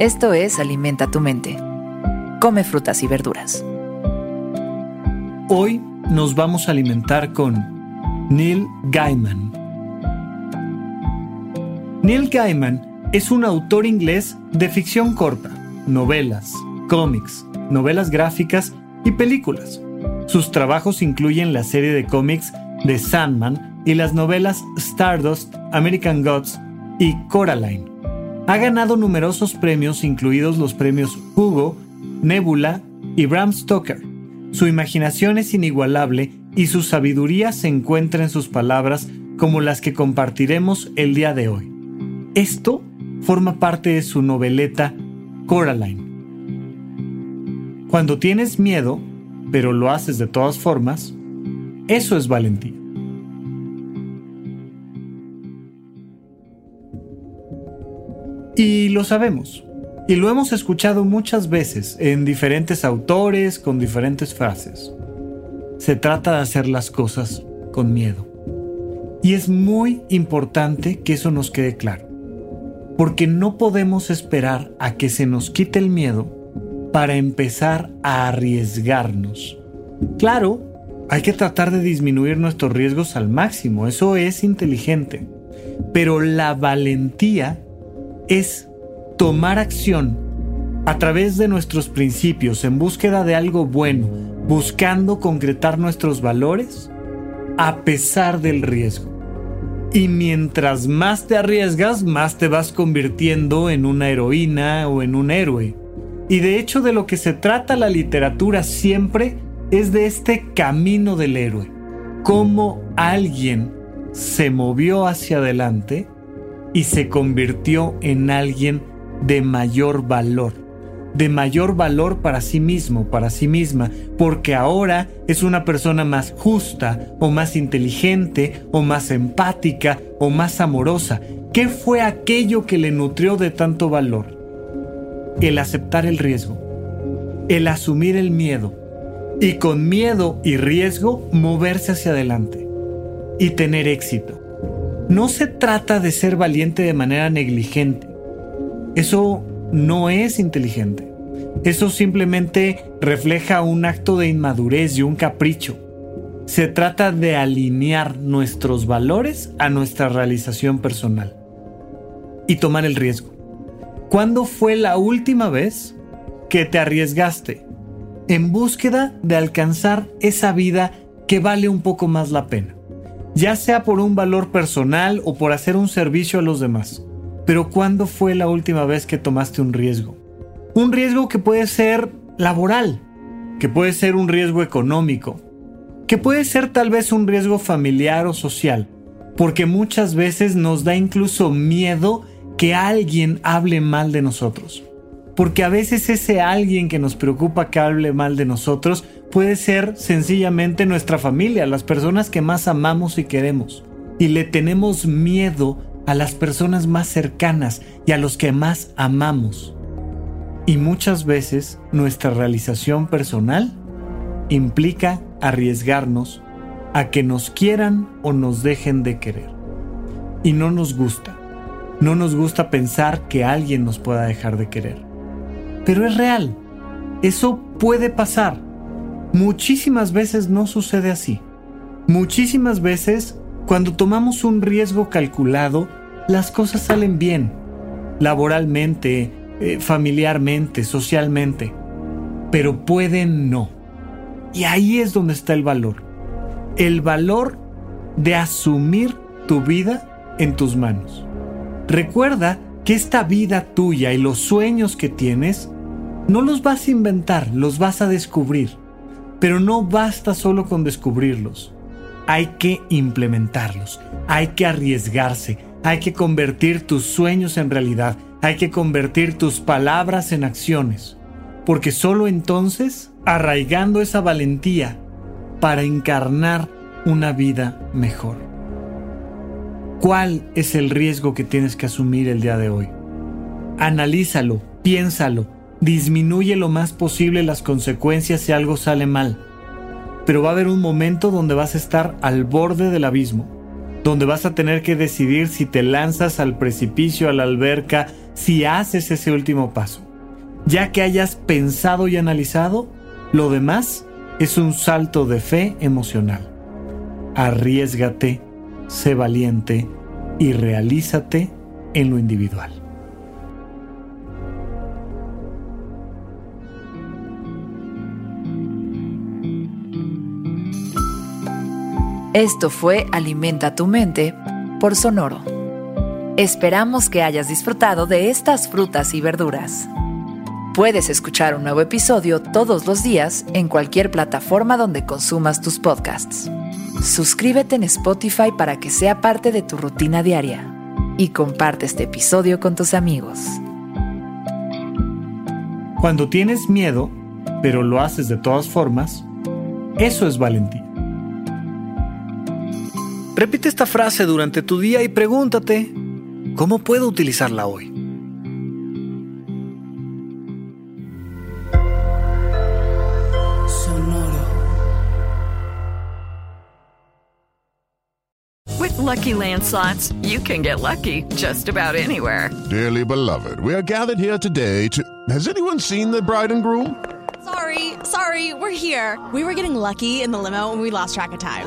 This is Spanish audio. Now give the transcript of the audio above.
Esto es Alimenta tu mente. Come frutas y verduras. Hoy nos vamos a alimentar con Neil Gaiman. Neil Gaiman es un autor inglés de ficción corta, novelas, cómics, novelas gráficas y películas. Sus trabajos incluyen la serie de cómics de Sandman y las novelas Stardust, American Gods y Coraline. Ha ganado numerosos premios, incluidos los premios Hugo, Nebula y Bram Stoker. Su imaginación es inigualable y su sabiduría se encuentra en sus palabras como las que compartiremos el día de hoy. Esto forma parte de su noveleta Coraline. Cuando tienes miedo, pero lo haces de todas formas, eso es valentía. Y lo sabemos. Y lo hemos escuchado muchas veces en diferentes autores con diferentes frases. Se trata de hacer las cosas con miedo. Y es muy importante que eso nos quede claro. Porque no podemos esperar a que se nos quite el miedo para empezar a arriesgarnos. Claro, hay que tratar de disminuir nuestros riesgos al máximo, eso es inteligente. Pero la valentía es tomar acción a través de nuestros principios en búsqueda de algo bueno, buscando concretar nuestros valores a pesar del riesgo. Y mientras más te arriesgas, más te vas convirtiendo en una heroína o en un héroe. Y de hecho de lo que se trata la literatura siempre es de este camino del héroe. Cómo alguien se movió hacia adelante y se convirtió en alguien de mayor valor, de mayor valor para sí mismo, para sí misma, porque ahora es una persona más justa o más inteligente o más empática o más amorosa. ¿Qué fue aquello que le nutrió de tanto valor? El aceptar el riesgo, el asumir el miedo y con miedo y riesgo moverse hacia adelante y tener éxito. No se trata de ser valiente de manera negligente. Eso no es inteligente. Eso simplemente refleja un acto de inmadurez y un capricho. Se trata de alinear nuestros valores a nuestra realización personal y tomar el riesgo. ¿Cuándo fue la última vez que te arriesgaste en búsqueda de alcanzar esa vida que vale un poco más la pena? Ya sea por un valor personal o por hacer un servicio a los demás. Pero ¿cuándo fue la última vez que tomaste un riesgo? Un riesgo que puede ser laboral, que puede ser un riesgo económico, que puede ser tal vez un riesgo familiar o social, porque muchas veces nos da incluso miedo que alguien hable mal de nosotros. Porque a veces ese alguien que nos preocupa que hable mal de nosotros puede ser sencillamente nuestra familia, las personas que más amamos y queremos. Y le tenemos miedo a las personas más cercanas y a los que más amamos. Y muchas veces nuestra realización personal implica arriesgarnos a que nos quieran o nos dejen de querer. Y no nos gusta. No nos gusta pensar que alguien nos pueda dejar de querer. Pero es real. Eso puede pasar. Muchísimas veces no sucede así. Muchísimas veces, cuando tomamos un riesgo calculado, las cosas salen bien. Laboralmente, eh, familiarmente, socialmente. Pero pueden no. Y ahí es donde está el valor. El valor de asumir tu vida en tus manos. Recuerda que esta vida tuya y los sueños que tienes no los vas a inventar, los vas a descubrir. Pero no basta solo con descubrirlos. Hay que implementarlos, hay que arriesgarse, hay que convertir tus sueños en realidad, hay que convertir tus palabras en acciones. Porque solo entonces, arraigando esa valentía para encarnar una vida mejor. ¿Cuál es el riesgo que tienes que asumir el día de hoy? Analízalo, piénsalo, disminuye lo más posible las consecuencias si algo sale mal. Pero va a haber un momento donde vas a estar al borde del abismo, donde vas a tener que decidir si te lanzas al precipicio, a la alberca, si haces ese último paso. Ya que hayas pensado y analizado, lo demás es un salto de fe emocional. Arriesgate, sé valiente y realízate en lo individual. Esto fue Alimenta tu mente por Sonoro. Esperamos que hayas disfrutado de estas frutas y verduras. Puedes escuchar un nuevo episodio todos los días en cualquier plataforma donde consumas tus podcasts. Suscríbete en Spotify para que sea parte de tu rutina diaria y comparte este episodio con tus amigos. Cuando tienes miedo, pero lo haces de todas formas, eso es valentía. Repite esta frase durante tu día y pregúntate, ¿cómo puedo utilizarla hoy? Sonoro. With Lucky Land slots, you can get lucky just about anywhere. Dearly beloved, we are gathered here today to. Has anyone seen the bride and groom? Sorry, sorry, we're here. We were getting lucky in the limo and we lost track of time.